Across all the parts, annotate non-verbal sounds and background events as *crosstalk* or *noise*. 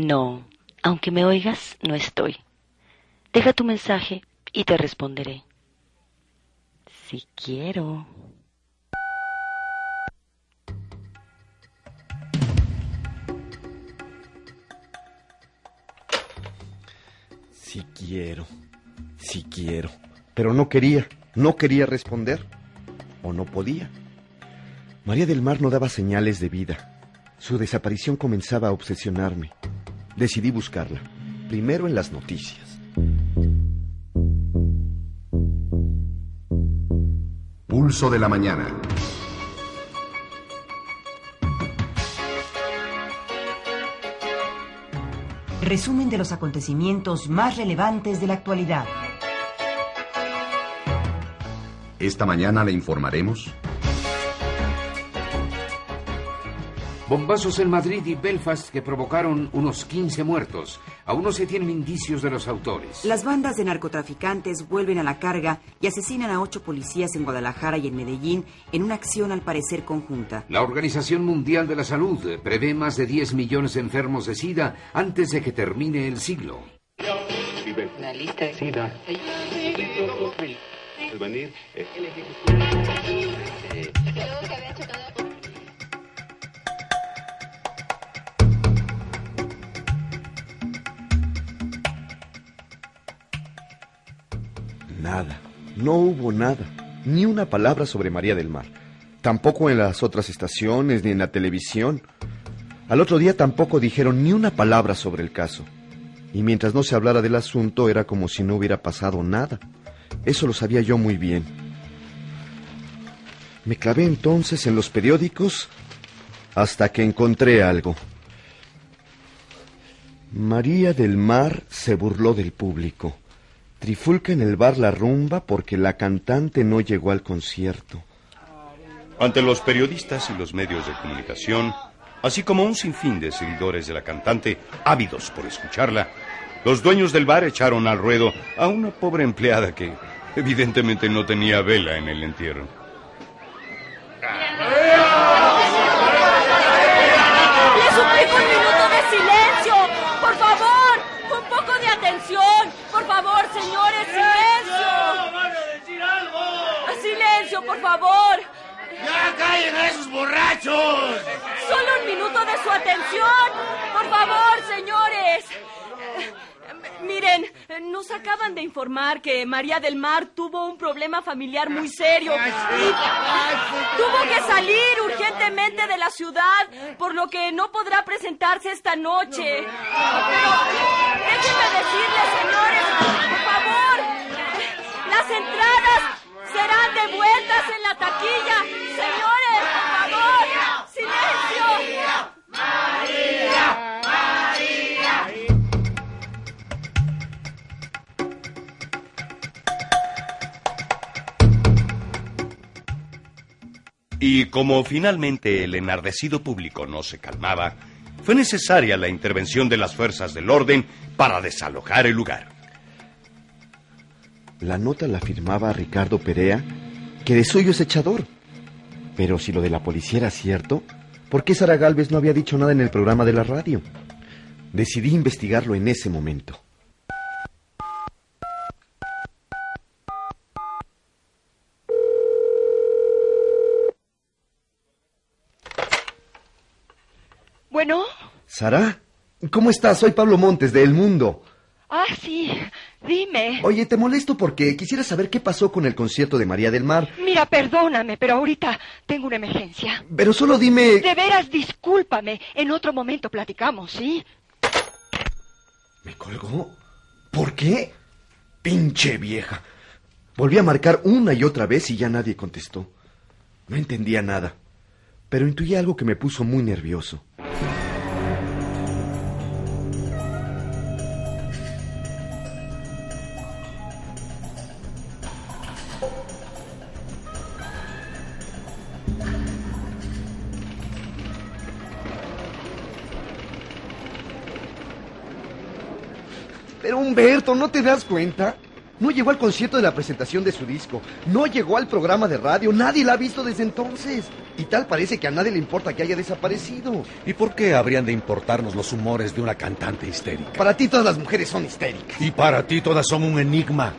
No, aunque me oigas, no estoy. Deja tu mensaje y te responderé. Si quiero. Si quiero, si quiero. Pero no quería, no quería responder. O no podía. María del Mar no daba señales de vida. Su desaparición comenzaba a obsesionarme. Decidí buscarla, primero en las noticias. Pulso de la mañana. Resumen de los acontecimientos más relevantes de la actualidad. Esta mañana le informaremos Bombazos en Madrid y Belfast que provocaron unos 15 muertos. Aún no se tienen indicios de los autores. Las bandas de narcotraficantes vuelven a la carga y asesinan a ocho policías en Guadalajara y en Medellín en una acción al parecer conjunta. La Organización Mundial de la Salud prevé más de 10 millones de enfermos de SIDA antes de que termine el siglo. La lista de SIDA. No hubo nada, ni una palabra sobre María del Mar. Tampoco en las otras estaciones ni en la televisión. Al otro día tampoco dijeron ni una palabra sobre el caso. Y mientras no se hablara del asunto era como si no hubiera pasado nada. Eso lo sabía yo muy bien. Me clavé entonces en los periódicos hasta que encontré algo. María del Mar se burló del público. Trifulca en el bar La Rumba porque la cantante no llegó al concierto. Ante los periodistas y los medios de comunicación, así como un sinfín de seguidores de la cantante ávidos por escucharla, los dueños del bar echaron al ruedo a una pobre empleada que evidentemente no tenía vela en el entierro. ¡Le suplico un minuto de silencio! ¡Por favor! ¡Un poco de atención! ¡Por favor, señores! ¡Silencio! ¡Van a decir algo! ¡Silencio, por favor! ¡Ya callen a esos borrachos! ¡Solo un minuto de su atención! ¡Por favor, señores! Miren, nos acaban de informar que María del Mar tuvo un problema familiar muy serio y tuvo que salir urgentemente de la ciudad, por lo que no podrá presentarse esta noche. Pero déjenme decirles, señores, por favor, las entradas serán devueltas en la taquilla. Señores, Y como finalmente el enardecido público no se calmaba, fue necesaria la intervención de las fuerzas del orden para desalojar el lugar. La nota la firmaba Ricardo Perea, que de suyo es echador. Pero si lo de la policía era cierto, ¿por qué Sara Galvez no había dicho nada en el programa de la radio? Decidí investigarlo en ese momento. Bueno. Sara, ¿cómo estás? Soy Pablo Montes de El Mundo. Ah, sí. Dime. Oye, te molesto porque quisiera saber qué pasó con el concierto de María del Mar. Mira, perdóname, pero ahorita tengo una emergencia. Pero solo dime... De veras, discúlpame. En otro momento platicamos, ¿sí? ¿Me colgó? ¿Por qué? Pinche vieja. Volví a marcar una y otra vez y ya nadie contestó. No entendía nada, pero intuí algo que me puso muy nervioso. Pero Humberto, ¿no te das cuenta? No llegó al concierto de la presentación de su disco, no llegó al programa de radio, nadie la ha visto desde entonces. Y tal parece que a nadie le importa que haya desaparecido. ¿Y por qué habrían de importarnos los humores de una cantante histérica? Para ti todas las mujeres son histéricas. Y para ti todas son un enigma.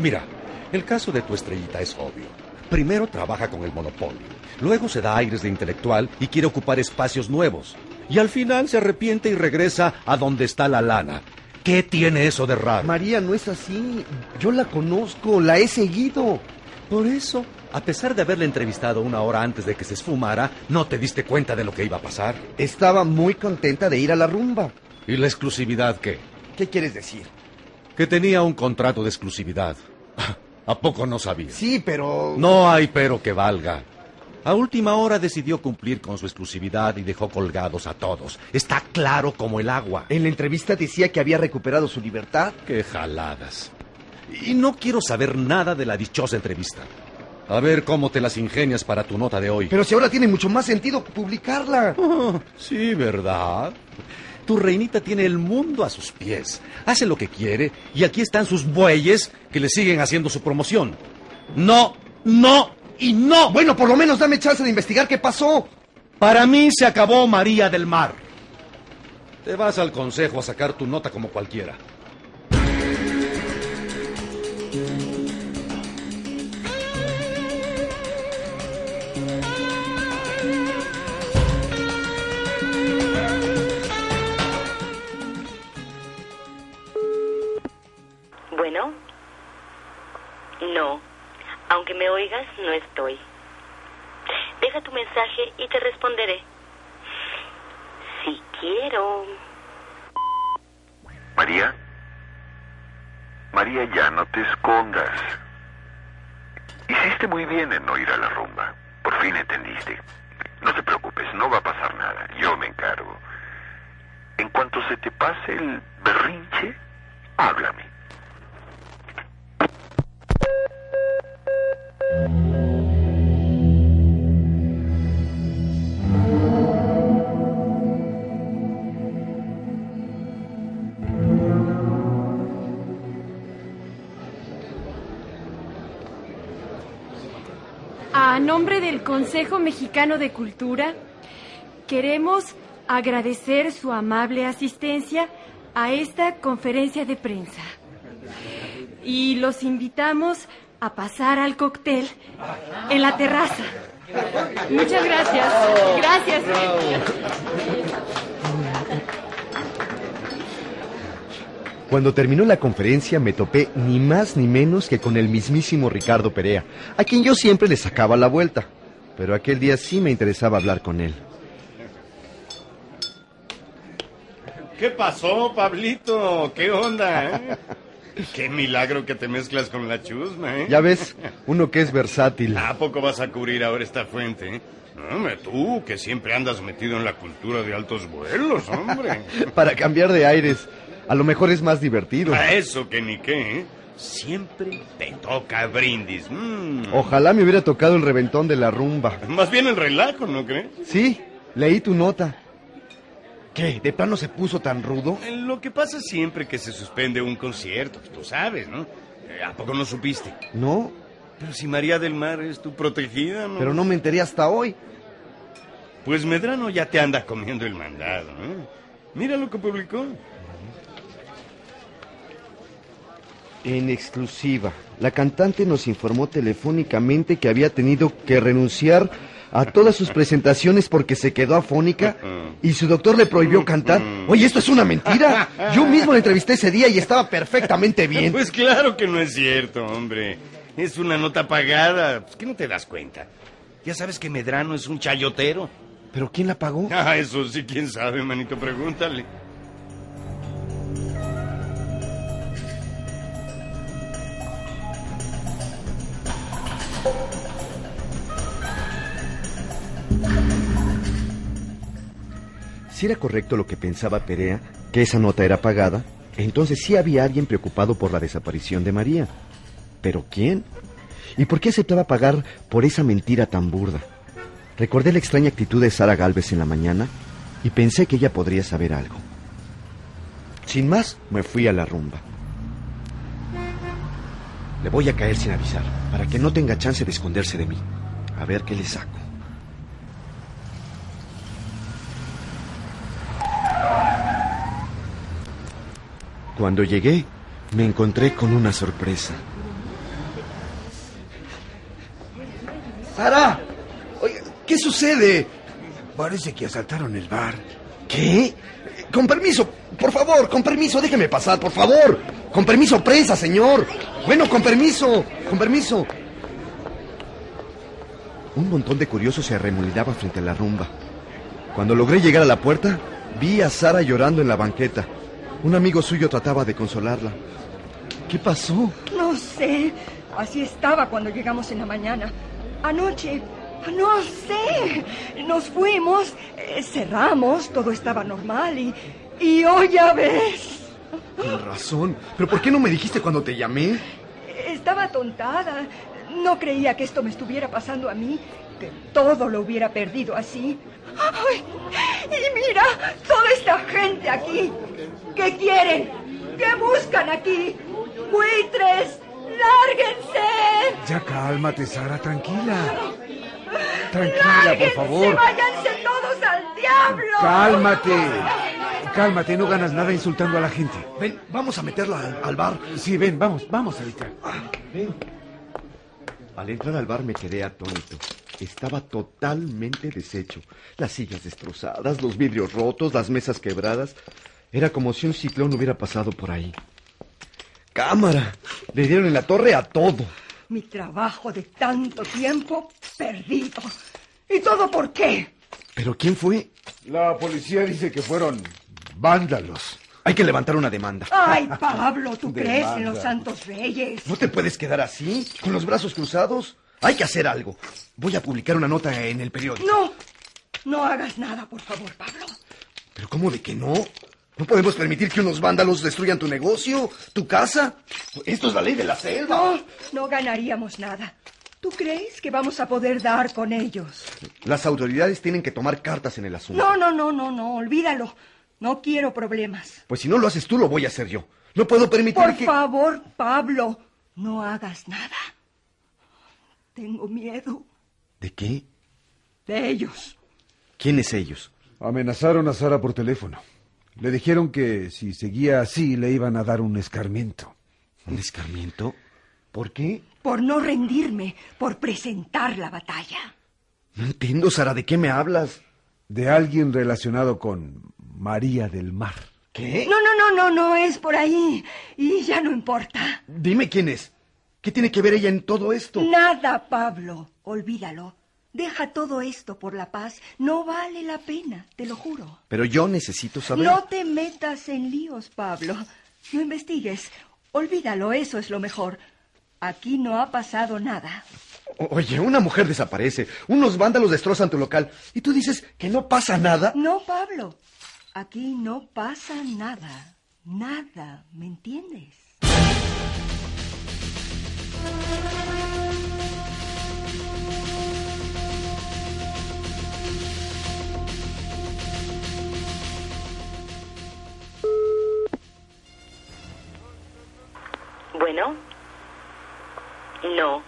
Mira, el caso de tu estrellita es obvio. Primero trabaja con el monopolio, luego se da aires de intelectual y quiere ocupar espacios nuevos. Y al final se arrepiente y regresa a donde está la lana. ¿Qué tiene eso de raro? María no es así. Yo la conozco, la he seguido. Por eso, a pesar de haberle entrevistado una hora antes de que se esfumara, no te diste cuenta de lo que iba a pasar. Estaba muy contenta de ir a la rumba. ¿Y la exclusividad qué? ¿Qué quieres decir? Que tenía un contrato de exclusividad. *laughs* ¿A poco no sabía? Sí, pero... No hay pero que valga. A última hora decidió cumplir con su exclusividad y dejó colgados a todos. Está claro como el agua. En la entrevista decía que había recuperado su libertad. Qué jaladas. Y no quiero saber nada de la dichosa entrevista. A ver cómo te las ingenias para tu nota de hoy. Pero si ahora tiene mucho más sentido publicarla. Oh, sí, ¿verdad? Tu reinita tiene el mundo a sus pies. Hace lo que quiere y aquí están sus bueyes que le siguen haciendo su promoción. No, no y no. Bueno, por lo menos dame chance de investigar qué pasó. Para mí se acabó María del Mar. Te vas al consejo a sacar tu nota como cualquiera. No estoy. Deja tu mensaje y te responderé. Si quiero. María. María, ya no te escondas. Hiciste muy bien en no ir a la rumba. Por fin entendiste. No te preocupes, no va a pasar nada. Yo me encargo. En cuanto se te pase el berrinche, háblame. A nombre del Consejo Mexicano de Cultura, queremos agradecer su amable asistencia a esta conferencia de prensa. Y los invitamos a pasar al cóctel en la terraza. Muchas gracias. Gracias. Cuando terminó la conferencia me topé ni más ni menos que con el mismísimo Ricardo Perea, a quien yo siempre le sacaba la vuelta. Pero aquel día sí me interesaba hablar con él. ¿Qué pasó, Pablito? ¿Qué onda, eh? Qué milagro que te mezclas con la chusma, ¿eh? Ya ves, uno que es versátil. ¿A poco vas a cubrir ahora esta fuente? eh? Hombre, tú, que siempre andas metido en la cultura de altos vuelos, hombre. *laughs* Para cambiar de aires, a lo mejor es más divertido. A eso que ni qué, ¿eh? Siempre te toca brindis. Mm. Ojalá me hubiera tocado el reventón de la rumba. Más bien el relajo, ¿no crees? Sí, leí tu nota. ¿Qué? ¿De plano se puso tan rudo? Eh, Lo que pasa siempre que se suspende un concierto, tú sabes, ¿no? Eh, ¿A poco no supiste? No, Pero si María del Mar es tu protegida, ¿no? pero no me enteré hasta hoy. Pues Medrano ya te anda comiendo el mandado, ¿eh? Mira lo que publicó. En exclusiva, la cantante nos informó telefónicamente que había tenido que renunciar a todas sus presentaciones porque se quedó afónica y su doctor le prohibió cantar. Oye, esto es una mentira. Yo mismo la entrevisté ese día y estaba perfectamente bien. Pues claro que no es cierto, hombre. Es una nota pagada. Pues que no te das cuenta. Ya sabes que Medrano es un chayotero. ¿Pero quién la pagó? Ah, eso sí, quién sabe, manito, pregúntale. Si era correcto lo que pensaba Perea, que esa nota era pagada, entonces sí había alguien preocupado por la desaparición de María. ¿Pero quién? ¿Y por qué aceptaba pagar por esa mentira tan burda? Recordé la extraña actitud de Sara Galvez en la mañana y pensé que ella podría saber algo. Sin más, me fui a la rumba. Le voy a caer sin avisar, para que no tenga chance de esconderse de mí. A ver qué le saco. Cuando llegué, me encontré con una sorpresa. ¡Sara! Oye, ¿qué sucede? Parece que asaltaron el bar. ¿Qué? Con permiso, por favor, con permiso, déjeme pasar, por favor. Con permiso, prensa, señor. Bueno, con permiso, con permiso. Un montón de curiosos se arremolinaba frente a la rumba. Cuando logré llegar a la puerta, vi a Sara llorando en la banqueta. Un amigo suyo trataba de consolarla. ¿Qué pasó? No sé. Así estaba cuando llegamos en la mañana. Anoche, no sé. Nos fuimos, eh, cerramos, todo estaba normal y, y hoy ya ves. Con razón. ¿Pero por qué no me dijiste cuando te llamé? Estaba tontada. No creía que esto me estuviera pasando a mí, que todo lo hubiera perdido así. Ay, y mira, toda esta gente aquí. ¿Qué quieren? ¿Qué buscan aquí? ¡Buitres! ¡Lárguense! Ya cálmate, Sara, tranquila. Tranquila, por favor. ¡Váyanse todos al diablo! Cálmate. Cálmate, no ganas nada insultando a la gente. Ven, vamos a meterla al, al bar. Sí, ven, vamos, vamos ahorita. Ven. Al entrar al bar me quedé atónito. Estaba totalmente deshecho. Las sillas destrozadas, los vidrios rotos, las mesas quebradas. Era como si un ciclón hubiera pasado por ahí. ¡Cámara! Le dieron en la torre a todo. Mi trabajo de tanto tiempo perdido. ¿Y todo por qué? ¿Pero quién fue? La policía dice que fueron vándalos. Hay que levantar una demanda. Ay, Pablo, ¿tú *laughs* crees en los santos reyes? ¿No te puedes quedar así, con los brazos cruzados? Hay que hacer algo. Voy a publicar una nota en el periódico. No, no hagas nada, por favor, Pablo. ¿Pero cómo de que no? ¿No podemos permitir que unos vándalos destruyan tu negocio, tu casa? Esto es la ley de la selva. No, no ganaríamos nada. ¿Tú crees que vamos a poder dar con ellos? Las autoridades tienen que tomar cartas en el asunto. No, no, no, no, no, olvídalo. No quiero problemas. Pues si no lo haces tú, lo voy a hacer yo. No puedo permitir Por que... favor, Pablo, no hagas nada. Tengo miedo ¿De qué? de ellos. ¿Quiénes ellos? Amenazaron a Sara por teléfono. Le dijeron que si seguía así le iban a dar un escarmiento. ¿Un escarmiento? ¿Por qué? Por no rendirme, por presentar la batalla. No entiendo, Sara, ¿de qué me hablas? De alguien relacionado con María del Mar. ¿Qué? No, no, no, no, no es por ahí. Y ya no importa. Dime quién es. ¿Qué tiene que ver ella en todo esto? Nada, Pablo. Olvídalo. Deja todo esto por la paz. No vale la pena, te lo juro. Pero yo necesito saber... No te metas en líos, Pablo. No investigues. Olvídalo, eso es lo mejor. Aquí no ha pasado nada. Oye, una mujer desaparece, unos vándalos destrozan tu local y tú dices que no pasa nada. No, Pablo. Aquí no pasa nada. Nada, ¿me entiendes? Bueno. No.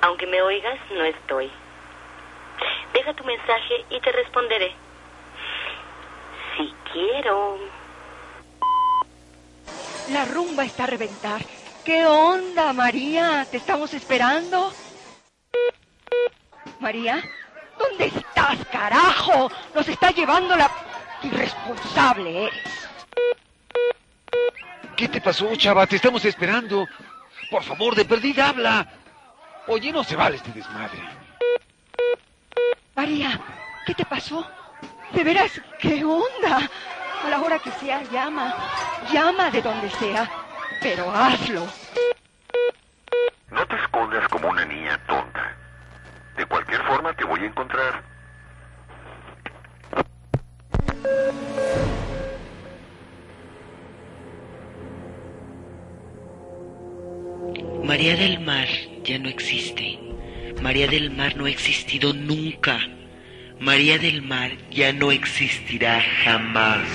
Aunque me oigas, no estoy. Deja tu mensaje y te responderé. Si quiero. La rumba está a reventar. ¿Qué onda, María? ¿Te estamos esperando? María, ¿dónde estás, carajo? Nos está llevando la... Irresponsable eres. ¿Qué te pasó, chava? Te estamos esperando. Por favor, de perdida habla. Oye, no se vale este desmadre. María, ¿qué te pasó? ¿De veras? ¿Qué onda? A la hora que sea, llama. Llama de donde sea. Pero hazlo. No te escondas como una niña tonta. De cualquier forma te voy a encontrar. María del Mar ya no existe. María del Mar no ha existido nunca. María del Mar ya no existirá jamás.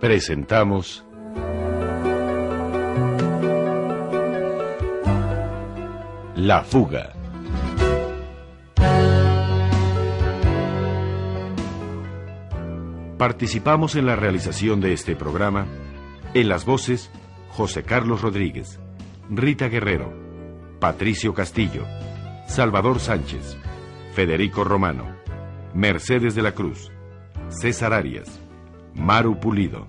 Presentamos La fuga. Participamos en la realización de este programa en las voces José Carlos Rodríguez, Rita Guerrero, Patricio Castillo, Salvador Sánchez, Federico Romano, Mercedes de la Cruz, César Arias, Maru Pulido,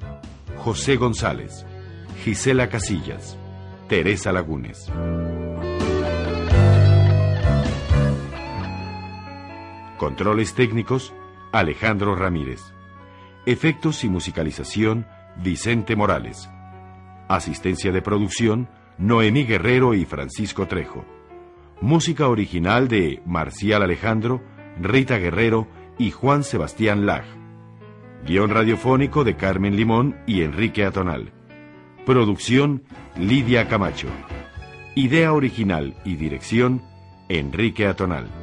José González, Gisela Casillas, Teresa Lagunes. Controles técnicos, Alejandro Ramírez. Efectos y musicalización, Vicente Morales. Asistencia de producción, Noemí Guerrero y Francisco Trejo. Música original de Marcial Alejandro, Rita Guerrero y Juan Sebastián Lag. Guión radiofónico de Carmen Limón y Enrique Atonal. Producción Lidia Camacho. Idea original y dirección Enrique Atonal.